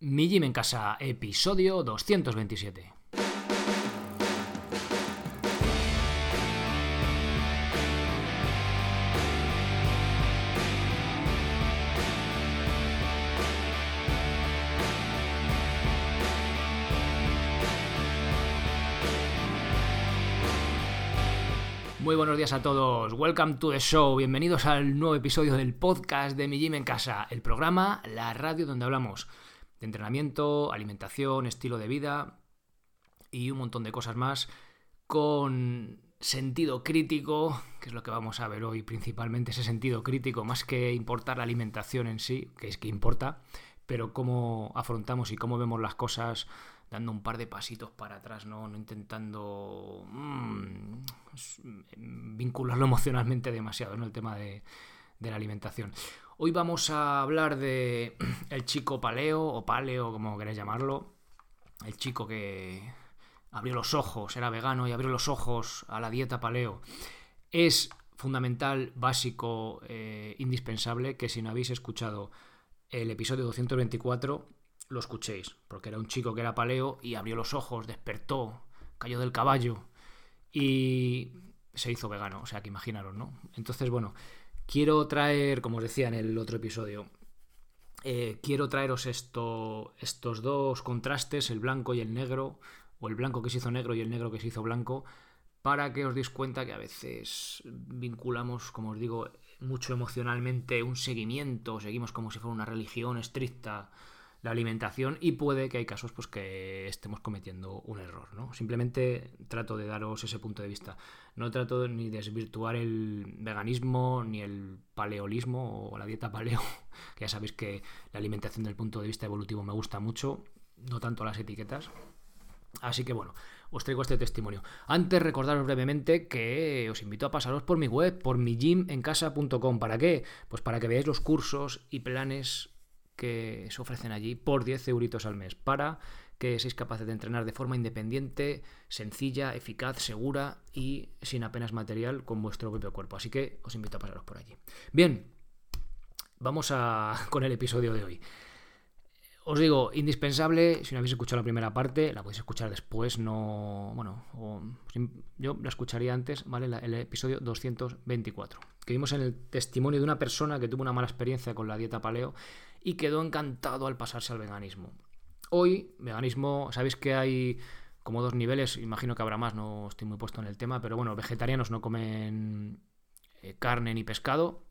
Mi Gym en Casa, episodio 227. Muy buenos días a todos, welcome to the show, bienvenidos al nuevo episodio del podcast de Mi Gym en Casa, el programa, la radio donde hablamos de entrenamiento, alimentación, estilo de vida y un montón de cosas más con sentido crítico, que es lo que vamos a ver hoy principalmente, ese sentido crítico, más que importar la alimentación en sí, que es que importa, pero cómo afrontamos y cómo vemos las cosas dando un par de pasitos para atrás, no, no intentando mmm, vincularlo emocionalmente demasiado, ¿no? El tema de, de la alimentación. Hoy vamos a hablar de el chico paleo o paleo, como queréis llamarlo. El chico que abrió los ojos, era vegano y abrió los ojos a la dieta paleo. Es fundamental, básico, eh, indispensable que si no habéis escuchado el episodio 224, lo escuchéis, porque era un chico que era paleo y abrió los ojos, despertó, cayó del caballo y se hizo vegano, o sea que imaginaros, ¿no? Entonces, bueno, quiero traer, como os decía en el otro episodio, eh, quiero traeros esto, estos dos contrastes, el blanco y el negro, o el blanco que se hizo negro y el negro que se hizo blanco, para que os deis cuenta que a veces vinculamos, como os digo, mucho emocionalmente un seguimiento, seguimos como si fuera una religión estricta la alimentación y puede que hay casos pues que estemos cometiendo un error, ¿no? Simplemente trato de daros ese punto de vista. No trato ni desvirtuar el veganismo ni el paleolismo o la dieta paleo, que ya sabéis que la alimentación del punto de vista evolutivo me gusta mucho, no tanto las etiquetas. Así que bueno, os traigo este testimonio. Antes recordaros brevemente que os invito a pasaros por mi web, por mi gymencasa.com. ¿Para qué? Pues para que veáis los cursos y planes que se ofrecen allí por 10 euritos al mes para que seáis capaces de entrenar de forma independiente, sencilla, eficaz, segura y sin apenas material con vuestro propio cuerpo. Así que os invito a pasaros por allí. Bien, vamos a, con el episodio de hoy. Os digo, indispensable, si no habéis escuchado la primera parte, la podéis escuchar después, no... Bueno, yo la escucharía antes, ¿vale? el episodio 224, que vimos en el testimonio de una persona que tuvo una mala experiencia con la dieta paleo y quedó encantado al pasarse al veganismo. Hoy, veganismo, sabéis que hay como dos niveles, imagino que habrá más, no estoy muy puesto en el tema, pero bueno, vegetarianos no comen eh, carne ni pescado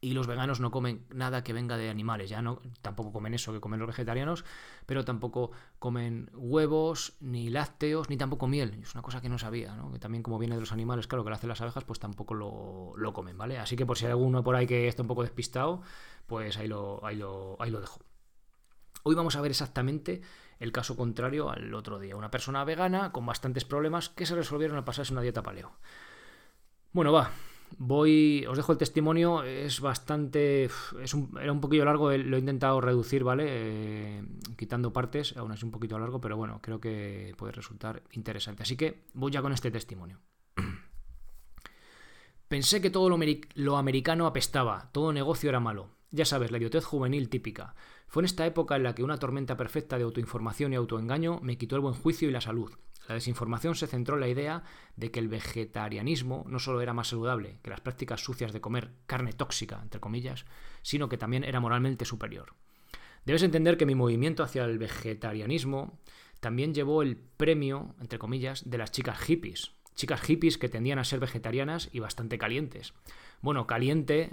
y los veganos no comen nada que venga de animales, ya no tampoco comen eso que comen los vegetarianos, pero tampoco comen huevos, ni lácteos, ni tampoco miel. Es una cosa que no sabía, ¿no? Que también como viene de los animales, claro, que lo hacen las abejas, pues tampoco lo, lo comen, ¿vale? Así que por si hay alguno por ahí que está un poco despistado, pues ahí lo, ahí lo, ahí lo dejo. Hoy vamos a ver exactamente el caso contrario al otro día. Una persona vegana con bastantes problemas que se resolvieron al pasarse una dieta paleo. Bueno, va. Voy, os dejo el testimonio, es bastante, es un, era un poquillo largo, lo he intentado reducir, ¿vale? Eh, quitando partes, aún es un poquito largo, pero bueno, creo que puede resultar interesante. Así que voy ya con este testimonio. Pensé que todo lo, lo americano apestaba, todo negocio era malo. Ya sabes, la idiotez juvenil típica. Fue en esta época en la que una tormenta perfecta de autoinformación y autoengaño me quitó el buen juicio y la salud. La desinformación se centró en la idea de que el vegetarianismo no solo era más saludable que las prácticas sucias de comer carne tóxica, entre comillas, sino que también era moralmente superior. Debes entender que mi movimiento hacia el vegetarianismo también llevó el premio, entre comillas, de las chicas hippies. Chicas hippies que tendían a ser vegetarianas y bastante calientes. Bueno, caliente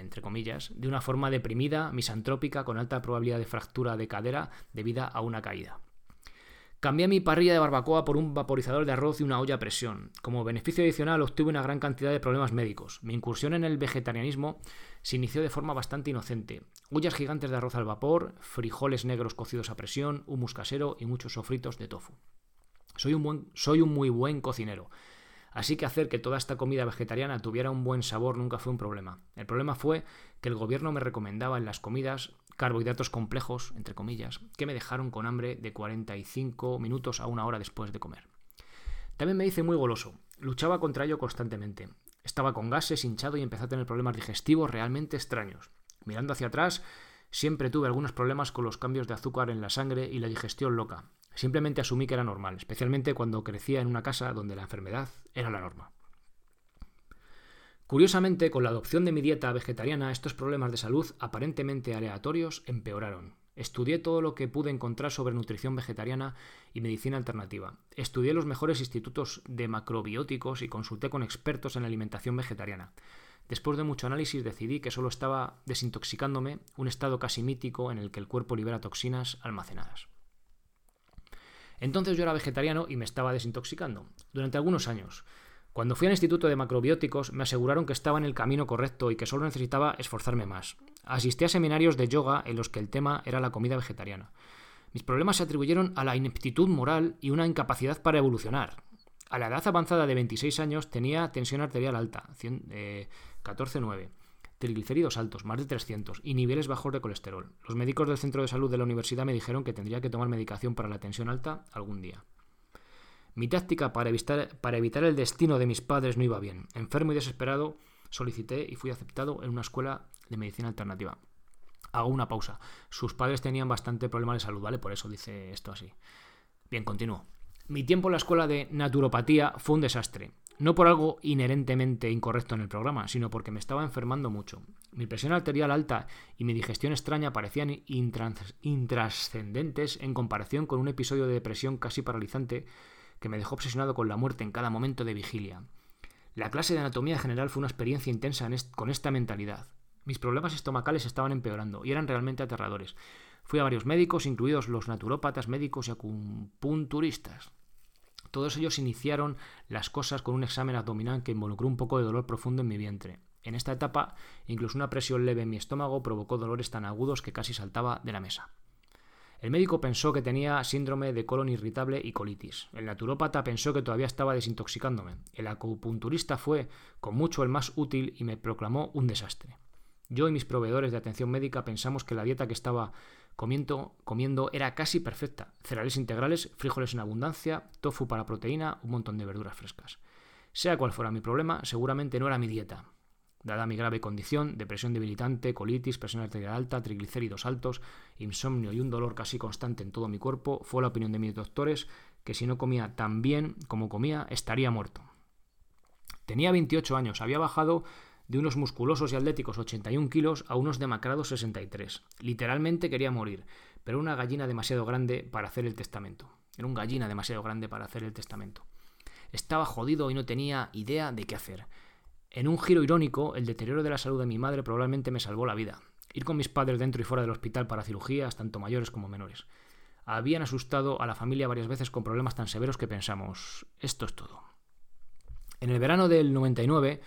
entre comillas, de una forma deprimida, misantrópica, con alta probabilidad de fractura de cadera debida a una caída. Cambié mi parrilla de barbacoa por un vaporizador de arroz y una olla a presión. Como beneficio adicional obtuve una gran cantidad de problemas médicos. Mi incursión en el vegetarianismo se inició de forma bastante inocente. Ollas gigantes de arroz al vapor, frijoles negros cocidos a presión, humus casero y muchos sofritos de tofu. Soy un, soy un muy buen cocinero. Así que hacer que toda esta comida vegetariana tuviera un buen sabor nunca fue un problema. El problema fue que el gobierno me recomendaba en las comidas carbohidratos complejos, entre comillas, que me dejaron con hambre de 45 minutos a una hora después de comer. También me hice muy goloso. Luchaba contra ello constantemente. Estaba con gases, hinchado y empecé a tener problemas digestivos realmente extraños. Mirando hacia atrás, Siempre tuve algunos problemas con los cambios de azúcar en la sangre y la digestión loca. Simplemente asumí que era normal, especialmente cuando crecía en una casa donde la enfermedad era la norma. Curiosamente, con la adopción de mi dieta vegetariana, estos problemas de salud aparentemente aleatorios empeoraron. Estudié todo lo que pude encontrar sobre nutrición vegetariana y medicina alternativa. Estudié los mejores institutos de macrobióticos y consulté con expertos en alimentación vegetariana. Después de mucho análisis decidí que solo estaba desintoxicándome, un estado casi mítico en el que el cuerpo libera toxinas almacenadas. Entonces yo era vegetariano y me estaba desintoxicando, durante algunos años. Cuando fui al Instituto de Macrobióticos me aseguraron que estaba en el camino correcto y que solo necesitaba esforzarme más. Asistí a seminarios de yoga en los que el tema era la comida vegetariana. Mis problemas se atribuyeron a la ineptitud moral y una incapacidad para evolucionar. A la edad avanzada de 26 años tenía tensión arterial alta, 14,9, eh, triglicéridos altos, más de 300, y niveles bajos de colesterol. Los médicos del centro de salud de la universidad me dijeron que tendría que tomar medicación para la tensión alta algún día. Mi táctica para evitar, para evitar el destino de mis padres no iba bien. Enfermo y desesperado, solicité y fui aceptado en una escuela de medicina alternativa. Hago una pausa. Sus padres tenían bastante problema de salud, ¿vale? Por eso dice esto así. Bien, continúo. Mi tiempo en la escuela de naturopatía fue un desastre. No por algo inherentemente incorrecto en el programa, sino porque me estaba enfermando mucho. Mi presión arterial alta y mi digestión extraña parecían intrascendentes en comparación con un episodio de depresión casi paralizante que me dejó obsesionado con la muerte en cada momento de vigilia. La clase de anatomía general fue una experiencia intensa con esta mentalidad. Mis problemas estomacales estaban empeorando y eran realmente aterradores. Fui a varios médicos, incluidos los naturópatas, médicos y acupunturistas. Todos ellos iniciaron las cosas con un examen abdominal que involucró un poco de dolor profundo en mi vientre. En esta etapa, incluso una presión leve en mi estómago provocó dolores tan agudos que casi saltaba de la mesa. El médico pensó que tenía síndrome de colon irritable y colitis. El naturópata pensó que todavía estaba desintoxicándome. El acupunturista fue, con mucho, el más útil y me proclamó un desastre. Yo y mis proveedores de atención médica pensamos que la dieta que estaba comiendo, comiendo era casi perfecta. Cereales integrales, frijoles en abundancia, tofu para proteína, un montón de verduras frescas. Sea cual fuera mi problema, seguramente no era mi dieta. Dada mi grave condición, depresión debilitante, colitis, presión arterial alta, triglicéridos altos, insomnio y un dolor casi constante en todo mi cuerpo, fue la opinión de mis doctores que si no comía tan bien como comía, estaría muerto. Tenía 28 años, había bajado de unos musculosos y atléticos 81 kilos a unos demacrados 63. Literalmente quería morir, pero una gallina demasiado grande para hacer el testamento. Era un gallina demasiado grande para hacer el testamento. Estaba jodido y no tenía idea de qué hacer. En un giro irónico, el deterioro de la salud de mi madre probablemente me salvó la vida. Ir con mis padres dentro y fuera del hospital para cirugías, tanto mayores como menores. Habían asustado a la familia varias veces con problemas tan severos que pensamos, esto es todo. En el verano del 99,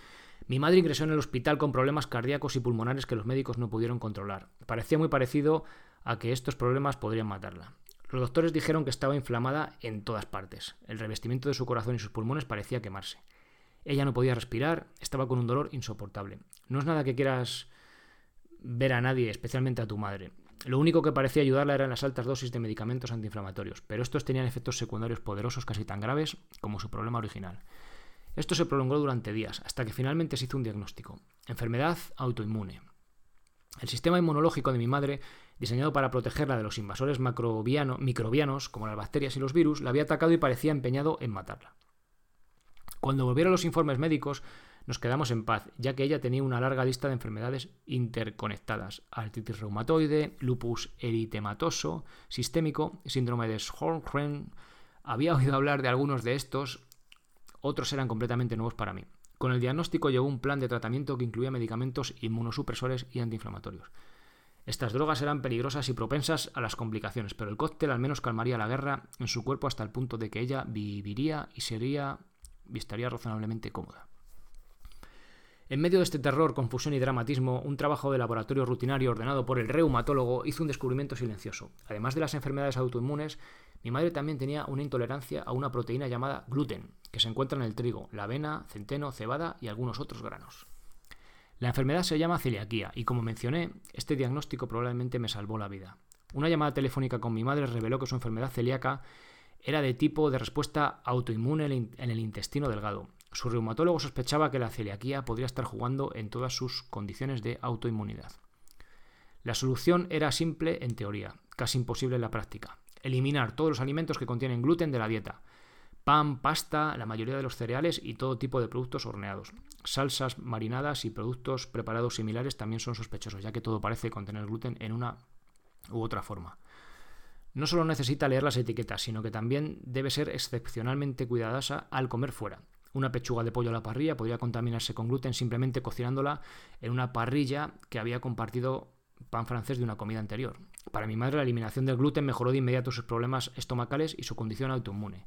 mi madre ingresó en el hospital con problemas cardíacos y pulmonares que los médicos no pudieron controlar. Parecía muy parecido a que estos problemas podrían matarla. Los doctores dijeron que estaba inflamada en todas partes. El revestimiento de su corazón y sus pulmones parecía quemarse. Ella no podía respirar, estaba con un dolor insoportable. No es nada que quieras ver a nadie, especialmente a tu madre. Lo único que parecía ayudarla eran las altas dosis de medicamentos antiinflamatorios, pero estos tenían efectos secundarios poderosos casi tan graves como su problema original. Esto se prolongó durante días, hasta que finalmente se hizo un diagnóstico. Enfermedad autoinmune. El sistema inmunológico de mi madre, diseñado para protegerla de los invasores microbianos, como las bacterias y los virus, la había atacado y parecía empeñado en matarla. Cuando volvieron los informes médicos, nos quedamos en paz, ya que ella tenía una larga lista de enfermedades interconectadas: artritis reumatoide, lupus eritematoso, sistémico, síndrome de Sjögren. Había oído hablar de algunos de estos, otros eran completamente nuevos para mí. Con el diagnóstico llegó un plan de tratamiento que incluía medicamentos inmunosupresores y antiinflamatorios. Estas drogas eran peligrosas y propensas a las complicaciones, pero el cóctel al menos calmaría la guerra en su cuerpo hasta el punto de que ella viviría y sería estaría razonablemente cómoda. En medio de este terror, confusión y dramatismo, un trabajo de laboratorio rutinario ordenado por el reumatólogo hizo un descubrimiento silencioso. Además de las enfermedades autoinmunes, mi madre también tenía una intolerancia a una proteína llamada gluten, que se encuentra en el trigo, la avena, centeno, cebada y algunos otros granos. La enfermedad se llama celiaquía y como mencioné, este diagnóstico probablemente me salvó la vida. Una llamada telefónica con mi madre reveló que su enfermedad celíaca era de tipo de respuesta autoinmune en el intestino delgado. Su reumatólogo sospechaba que la celiaquía podría estar jugando en todas sus condiciones de autoinmunidad. La solución era simple en teoría, casi imposible en la práctica. Eliminar todos los alimentos que contienen gluten de la dieta. Pan, pasta, la mayoría de los cereales y todo tipo de productos horneados. Salsas marinadas y productos preparados similares también son sospechosos, ya que todo parece contener gluten en una u otra forma. No solo necesita leer las etiquetas, sino que también debe ser excepcionalmente cuidadosa al comer fuera. Una pechuga de pollo a la parrilla podría contaminarse con gluten simplemente cocinándola en una parrilla que había compartido pan francés de una comida anterior. Para mi madre la eliminación del gluten mejoró de inmediato sus problemas estomacales y su condición autoinmune.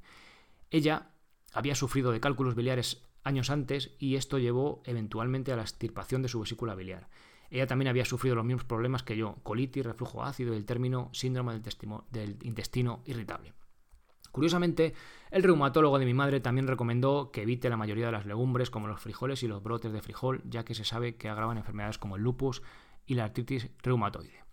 Ella había sufrido de cálculos biliares años antes y esto llevó eventualmente a la extirpación de su vesícula biliar. Ella también había sufrido los mismos problemas que yo, colitis, reflujo ácido y el término síndrome del, intestino irritable. Curiosamente, el reumatólogo de mi madre también recomendó que evite la mayoría de las legumbres como los frijoles y los brotes de frijol, ya que se sabe que agravan enfermedades como el lupus y la artritis reumatoide.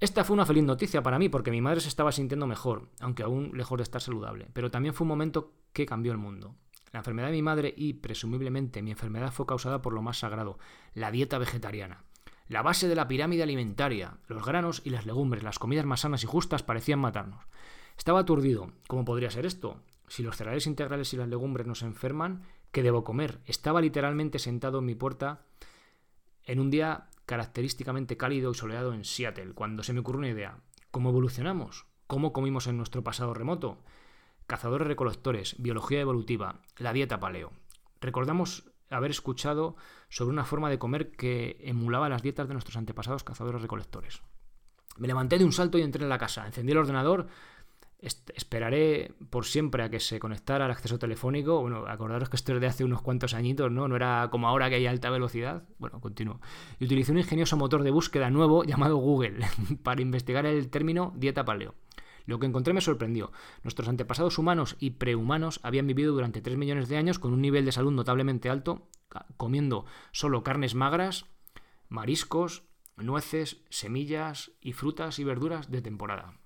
Esta fue una feliz noticia para mí porque mi madre se estaba sintiendo mejor, aunque aún lejos de estar saludable, pero también fue un momento que cambió el mundo. La enfermedad de mi madre y, presumiblemente, mi enfermedad fue causada por lo más sagrado, la dieta vegetariana. La base de la pirámide alimentaria, los granos y las legumbres, las comidas más sanas y justas parecían matarnos. Estaba aturdido. ¿Cómo podría ser esto? Si los cereales integrales y las legumbres nos enferman, ¿qué debo comer? Estaba literalmente sentado en mi puerta en un día característicamente cálido y soleado en Seattle, cuando se me ocurrió una idea. ¿Cómo evolucionamos? ¿Cómo comimos en nuestro pasado remoto? Cazadores recolectores, biología evolutiva, la dieta paleo. Recordamos haber escuchado sobre una forma de comer que emulaba las dietas de nuestros antepasados cazadores recolectores. Me levanté de un salto y entré en la casa. Encendí el ordenador. Esperaré por siempre a que se conectara al acceso telefónico. Bueno, acordaros que esto es de hace unos cuantos añitos, ¿no? No era como ahora que hay alta velocidad. Bueno, continúo. Y utilicé un ingenioso motor de búsqueda nuevo llamado Google para investigar el término dieta paleo. Lo que encontré me sorprendió. Nuestros antepasados humanos y prehumanos habían vivido durante 3 millones de años con un nivel de salud notablemente alto, comiendo solo carnes magras, mariscos, nueces, semillas y frutas y verduras de temporada.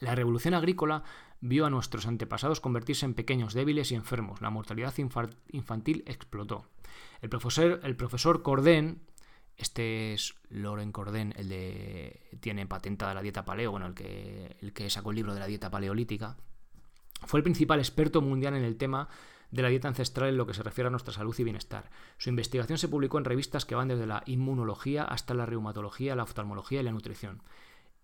La revolución agrícola vio a nuestros antepasados convertirse en pequeños, débiles y enfermos. La mortalidad infantil explotó. El profesor, el profesor Cordén este es Loren Corden, el de. tiene patentada la dieta paleo, bueno, el que sacó el libro de la dieta paleolítica. Fue el principal experto mundial en el tema de la dieta ancestral en lo que se refiere a nuestra salud y bienestar. Su investigación se publicó en revistas que van desde la inmunología hasta la reumatología, la oftalmología y la nutrición.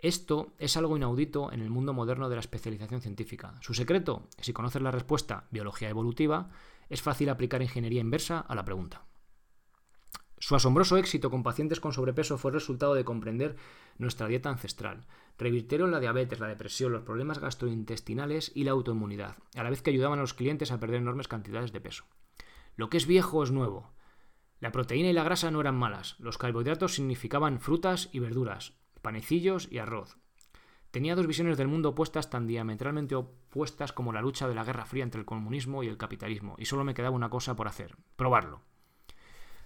Esto es algo inaudito en el mundo moderno de la especialización científica. Su secreto, si conoces la respuesta biología evolutiva, es fácil aplicar ingeniería inversa a la pregunta. Su asombroso éxito con pacientes con sobrepeso fue el resultado de comprender nuestra dieta ancestral. Revirtieron la diabetes, la depresión, los problemas gastrointestinales y la autoinmunidad, a la vez que ayudaban a los clientes a perder enormes cantidades de peso. Lo que es viejo es nuevo. La proteína y la grasa no eran malas, los carbohidratos significaban frutas y verduras, panecillos y arroz. Tenía dos visiones del mundo opuestas tan diametralmente opuestas como la lucha de la Guerra Fría entre el comunismo y el capitalismo, y solo me quedaba una cosa por hacer, probarlo.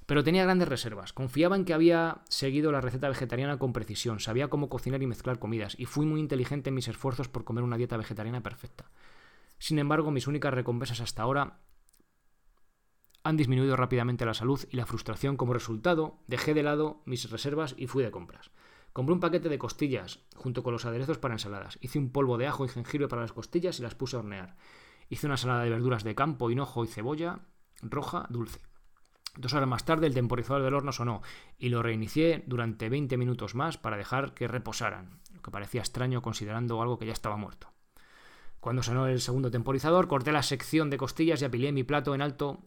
Pero tenía grandes reservas. Confiaba en que había seguido la receta vegetariana con precisión, sabía cómo cocinar y mezclar comidas, y fui muy inteligente en mis esfuerzos por comer una dieta vegetariana perfecta. Sin embargo, mis únicas recompensas hasta ahora han disminuido rápidamente la salud y la frustración como resultado, dejé de lado mis reservas y fui de compras. Compré un paquete de costillas junto con los aderezos para ensaladas. Hice un polvo de ajo y jengibre para las costillas y las puse a hornear. Hice una ensalada de verduras de campo, hinojo y cebolla roja dulce. Dos horas más tarde el temporizador del horno sonó y lo reinicié durante 20 minutos más para dejar que reposaran, lo que parecía extraño considerando algo que ya estaba muerto. Cuando sonó el segundo temporizador, corté la sección de costillas y apilé mi plato en alto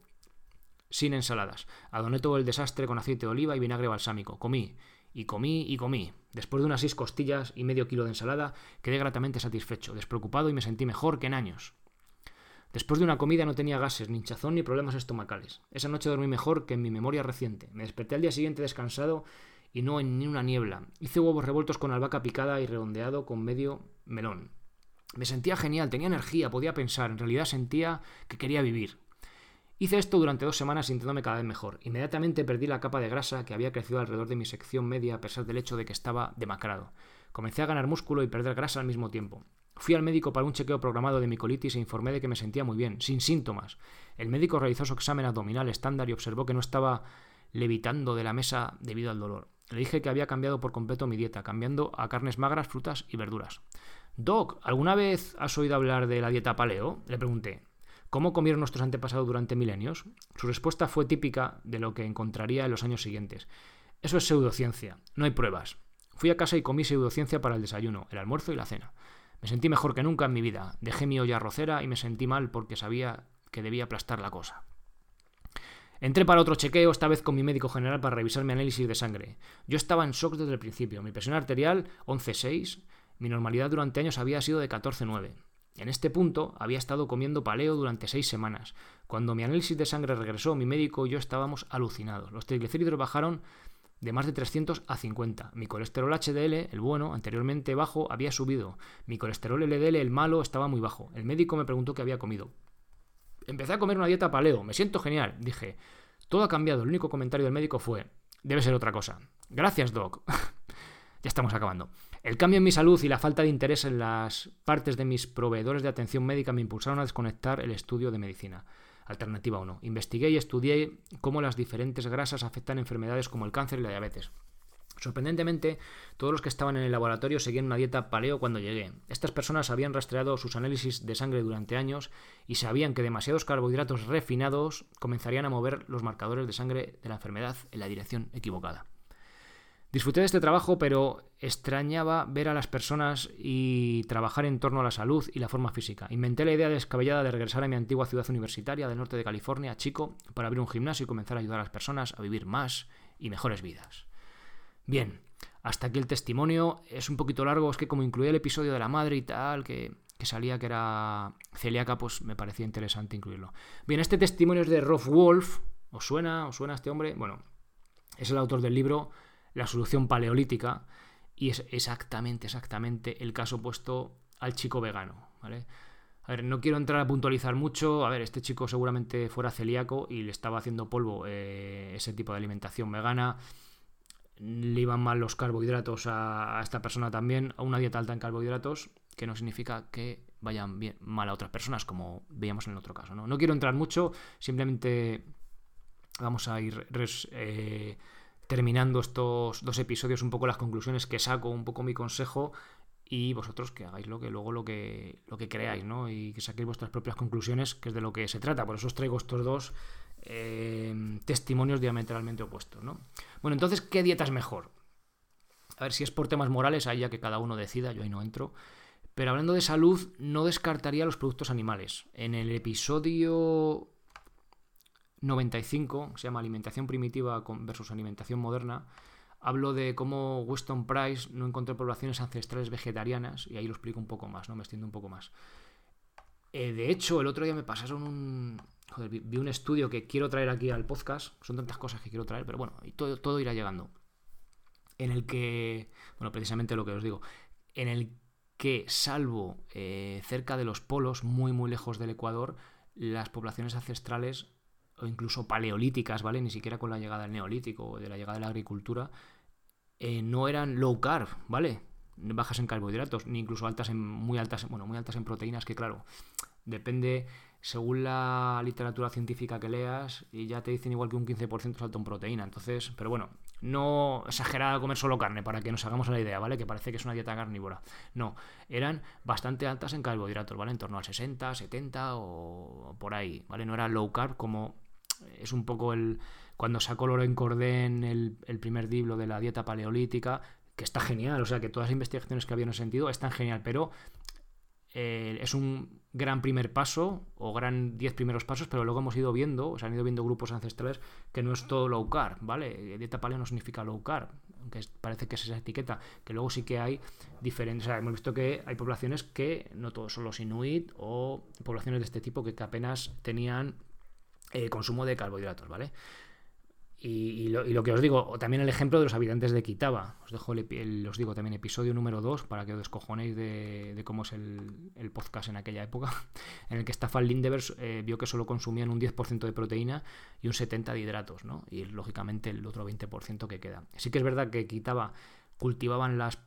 sin ensaladas. Adoné todo el desastre con aceite de oliva y vinagre balsámico. Comí, y comí, y comí. Después de unas seis costillas y medio kilo de ensalada, quedé gratamente satisfecho, despreocupado y me sentí mejor que en años. Después de una comida no tenía gases, ni hinchazón ni problemas estomacales. Esa noche dormí mejor que en mi memoria reciente. Me desperté al día siguiente descansado y no en ni una niebla. Hice huevos revueltos con albahaca picada y redondeado con medio melón. Me sentía genial, tenía energía, podía pensar, en realidad sentía que quería vivir. Hice esto durante dos semanas sintiéndome cada vez mejor. Inmediatamente perdí la capa de grasa que había crecido alrededor de mi sección media a pesar del hecho de que estaba demacrado. Comencé a ganar músculo y perder grasa al mismo tiempo. Fui al médico para un chequeo programado de mi colitis e informé de que me sentía muy bien, sin síntomas. El médico realizó su examen abdominal estándar y observó que no estaba levitando de la mesa debido al dolor. Le dije que había cambiado por completo mi dieta, cambiando a carnes magras, frutas y verduras. Doc, ¿alguna vez has oído hablar de la dieta paleo? Le pregunté. ¿Cómo comieron nuestros antepasados durante milenios? Su respuesta fue típica de lo que encontraría en los años siguientes. Eso es pseudociencia, no hay pruebas. Fui a casa y comí pseudociencia para el desayuno, el almuerzo y la cena. Me sentí mejor que nunca en mi vida. Dejé mi olla arrocera y me sentí mal porque sabía que debía aplastar la cosa. Entré para otro chequeo, esta vez con mi médico general para revisar mi análisis de sangre. Yo estaba en shock desde el principio. Mi presión arterial 11,6. Mi normalidad durante años había sido de 14,9. En este punto había estado comiendo paleo durante seis semanas. Cuando mi análisis de sangre regresó, mi médico y yo estábamos alucinados. Los triglicéridos bajaron de más de 300 a 50. Mi colesterol HDL, el bueno, anteriormente bajo, había subido. Mi colesterol LDL, el malo, estaba muy bajo. El médico me preguntó qué había comido. Empecé a comer una dieta paleo, me siento genial. Dije, todo ha cambiado. El único comentario del médico fue, debe ser otra cosa. Gracias, Doc. ya estamos acabando. El cambio en mi salud y la falta de interés en las partes de mis proveedores de atención médica me impulsaron a desconectar el estudio de medicina. Alternativa 1. Investigué y estudié cómo las diferentes grasas afectan enfermedades como el cáncer y la diabetes. Sorprendentemente, todos los que estaban en el laboratorio seguían una dieta paleo cuando llegué. Estas personas habían rastreado sus análisis de sangre durante años y sabían que demasiados carbohidratos refinados comenzarían a mover los marcadores de sangre de la enfermedad en la dirección equivocada. Disfruté de este trabajo, pero extrañaba ver a las personas y trabajar en torno a la salud y la forma física. Inventé la idea descabellada de regresar a mi antigua ciudad universitaria del norte de California, chico, para abrir un gimnasio y comenzar a ayudar a las personas a vivir más y mejores vidas. Bien, hasta aquí el testimonio. Es un poquito largo, es que como incluía el episodio de la madre y tal, que, salía que era celíaca, pues me parecía interesante incluirlo. Bien, este testimonio es de Rolf Wolf. ¿Os suena? ¿Os suena este hombre? Bueno, es el autor del libro La solución paleolítica y es exactamente, exactamente el caso opuesto al chico vegano, ¿vale? A ver, no quiero entrar a puntualizar mucho. A ver, este chico seguramente fuera celíaco y le estaba haciendo polvo eh, ese tipo de alimentación vegana le iban mal los carbohidratos a, esta persona también, a una dieta alta en carbohidratos, que no significa que vayan bien, mal a otras personas, como veíamos en el otro caso. No, quiero entrar mucho, simplemente vamos a ir eh, terminando estos dos episodios, un poco las conclusiones que saco, un poco mi consejo y vosotros que hagáis lo que luego lo que lo que creáis, ¿no? Y que saquéis vuestras propias conclusiones, que es de lo que se trata. Por eso os traigo estos dos eh, testimonios diametralmente opuestos. ¿no? Bueno, entonces, ¿qué dieta es mejor? A ver, si es por temas morales, ahí ya que cada uno decida, yo ahí no entro. Pero hablando de salud, no descartaría los productos animales. En el episodio 95, se llama Alimentación primitiva versus alimentación moderna, hablo de cómo Weston Price no encontró poblaciones ancestrales vegetarianas, y ahí lo explico un poco más, ¿no? Me extiendo un poco más. Eh, de hecho, el otro día me pasaron un, Joder, vi, un estudio que quiero traer aquí al podcast. Son tantas cosas que quiero traer, pero bueno, y todo, todo irá llegando. En el que, bueno, precisamente lo que os digo, en el que, salvo eh, cerca de los polos, muy, muy lejos del Ecuador, las poblaciones ancestrales o incluso paleolíticas, ¿vale? Ni siquiera con la llegada del neolítico o de la llegada de la agricultura, eh, no eran low carb, ¿vale? Bajas en carbohidratos, ni incluso altas en, muy altas, bueno, muy altas en proteínas, que claro, depende según la literatura científica que leas, y ya te dicen igual que un 15% salto en proteína. Entonces, pero bueno, no exagerada comer solo carne, para que nos hagamos la idea, ¿vale? Que parece que es una dieta carnívora. No, eran bastante altas en carbohidratos, ¿vale? En torno al 60, 70 o por ahí, ¿vale? No era low carb como es un poco el... Cuando sacó Loren Cordén el, el primer libro de la dieta paleolítica, que está genial, o sea que todas las investigaciones que había en ese sentido están genial, pero eh, es un gran primer paso o gran 10 primeros pasos, pero luego hemos ido viendo, o se han ido viendo grupos ancestrales que no es todo low carb, ¿vale? Dieta paleo no significa low carb, aunque parece que es esa etiqueta, que luego sí que hay diferentes, o sea, hemos visto que hay poblaciones que no todos son los inuit o poblaciones de este tipo que, apenas tenían eh, consumo de carbohidratos, ¿vale? Y, lo, que os digo, también el ejemplo de los habitantes de Quitaba. Os dejo el, os digo también episodio número 2 para que os descojonéis de, cómo es el, podcast en aquella época, en el que Staffan Lindevers eh, vio que solo consumían un 10% de proteína y un 70% de hidratos, ¿no? Y lógicamente el otro 20% que queda. Sí que es verdad que Quitaba cultivaban las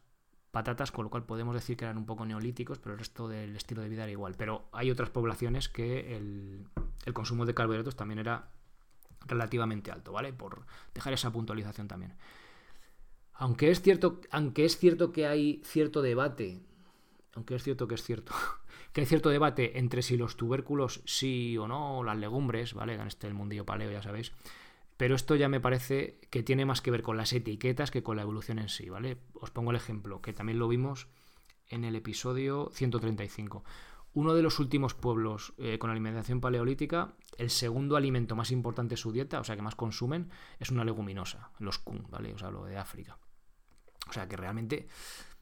patatas, con lo cual podemos decir que eran un poco neolíticos, pero el resto del estilo de vida era igual. Pero hay otras poblaciones que el, consumo de carbohidratos también era relativamente alto, ¿vale? Por dejar esa puntualización también. Aunque es cierto, aunque es cierto que hay cierto debate, aunque es cierto que es cierto, que hay cierto debate entre si los tubérculos sí o no, las legumbres, ¿vale? En este el mundillo paleo, ya sabéis. Pero esto ya me parece que tiene más que ver con las etiquetas que con la evolución en sí, ¿vale? Os pongo el ejemplo, que también lo vimos en el episodio 135. Uno de los últimos pueblos eh, con alimentación paleolítica, el segundo alimento más importante de su dieta, o sea que más consumen, es una leguminosa, los kun, ¿vale? O sea, lo de África. O sea que realmente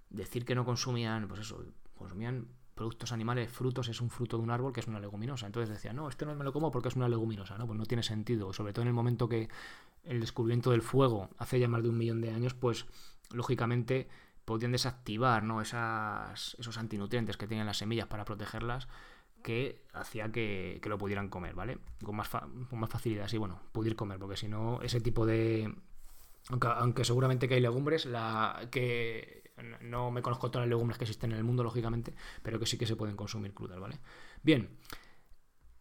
decir que no consumían, pues eso, consumían productos animales, frutos, es un fruto de un árbol que es una leguminosa. Entonces decía, no, este no me lo como porque es una leguminosa, ¿no? Pues no tiene sentido. Sobre todo en el momento que el descubrimiento del fuego hace ya más de un millón de años, pues lógicamente podían desactivar ¿no? Esas, esos antinutrientes que tienen las semillas para protegerlas que hacía que, lo pudieran comer, ¿vale? Con más, con más facilidad, sí, bueno, pudir comer, porque si no, ese tipo de... Aunque, seguramente que hay legumbres, la que no me conozco todas las legumbres que existen en el mundo, lógicamente, pero que sí que se pueden consumir crudas, ¿vale? Bien.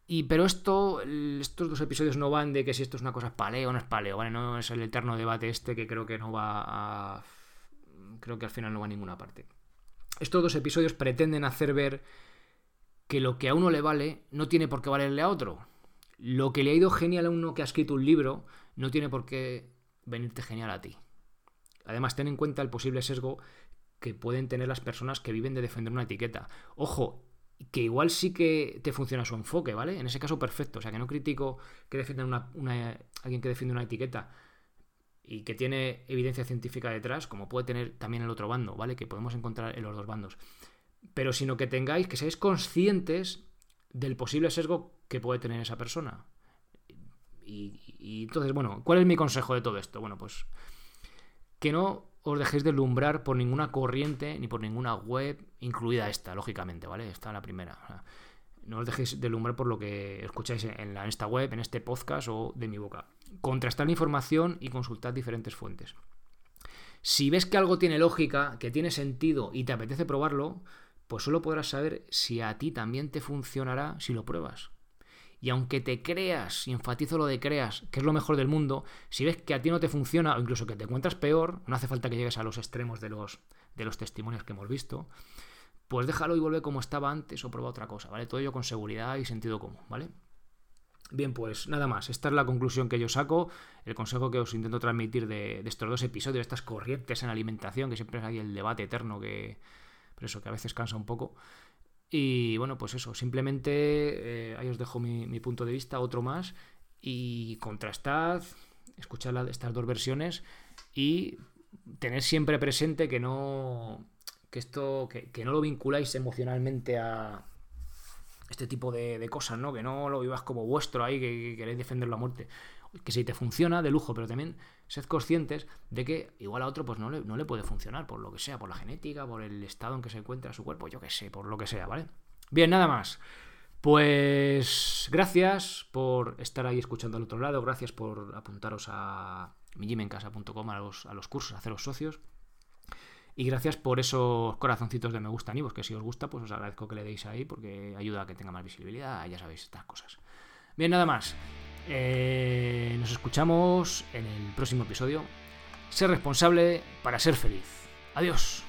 Y, pero esto, estos dos episodios no van de que si esto es una cosa paleo o no es paleo, ¿vale? No es el eterno debate este que creo que no va a creo que al final no va a ninguna parte. Estos dos episodios pretenden hacer ver que lo que a uno le vale no tiene por qué valerle a otro. Lo que le ha ido genial a uno que ha escrito un libro no tiene por qué venirte genial a ti. Además, ten en cuenta el posible sesgo que pueden tener las personas que viven de defender una etiqueta. Ojo, que igual sí que te funciona su enfoque, ¿vale? En ese caso, perfecto. O sea, que no critico que defiendan una, alguien que defiende una etiqueta y que tiene evidencia científica detrás, como puede tener también el otro bando, ¿vale? Que podemos encontrar en los dos bandos. Pero sino que tengáis, que seáis conscientes del posible sesgo que puede tener esa persona. Y, entonces, bueno, ¿cuál es mi consejo de todo esto? Bueno, pues que no os dejéis de lumbrar por ninguna corriente ni por ninguna web, incluida esta, lógicamente, ¿vale? Esta la primera. no os dejéis de lumbrar por lo que escucháis en, en esta web, en este podcast o de mi boca contrastar la información y consultar diferentes fuentes. Si ves que algo tiene lógica, que tiene sentido y te apetece probarlo, pues solo podrás saber si a ti también te funcionará si lo pruebas. Y aunque te creas, y enfatizo lo de creas, que es lo mejor del mundo, si ves que a ti no te funciona o incluso que te encuentras peor, no hace falta que llegues a los extremos de los, de los testimonios que hemos visto, pues déjalo y vuelve como estaba antes o prueba otra cosa, ¿vale? Todo ello con seguridad y sentido común, ¿vale? Bien, pues nada más. Esta es la conclusión que yo saco, el consejo que os intento transmitir de, estos dos episodios, estas corrientes en alimentación, que siempre hay el debate eterno que, pero eso, que a veces cansa un poco. Y bueno, pues eso, simplemente eh, ahí os dejo mi, punto de vista, otro más, y contrastad, escuchad estas dos versiones y tener siempre presente que no, que esto, que no lo vinculáis emocionalmente a, este tipo de, cosas, ¿no? Que no lo vivas como vuestro ahí, que, queréis defender la muerte. Que si te funciona, de lujo, pero también sed conscientes de que igual a otro pues no le, no le puede funcionar, por lo que sea, por la genética, por el estado en que se encuentra su cuerpo, yo qué sé, por lo que sea, ¿vale? Bien, nada más. Pues gracias por estar ahí escuchando al otro lado, gracias por apuntaros a mijimencasa.com a los, a los cursos, a haceros socios. Y gracias por esos corazoncitos de me gusta, y que si os gusta, pues os agradezco que le deis ahí porque ayuda a que tenga más visibilidad, ya sabéis, estas cosas. Bien, nada más. Eh, nos escuchamos en el próximo episodio. Ser responsable para ser feliz. Adiós.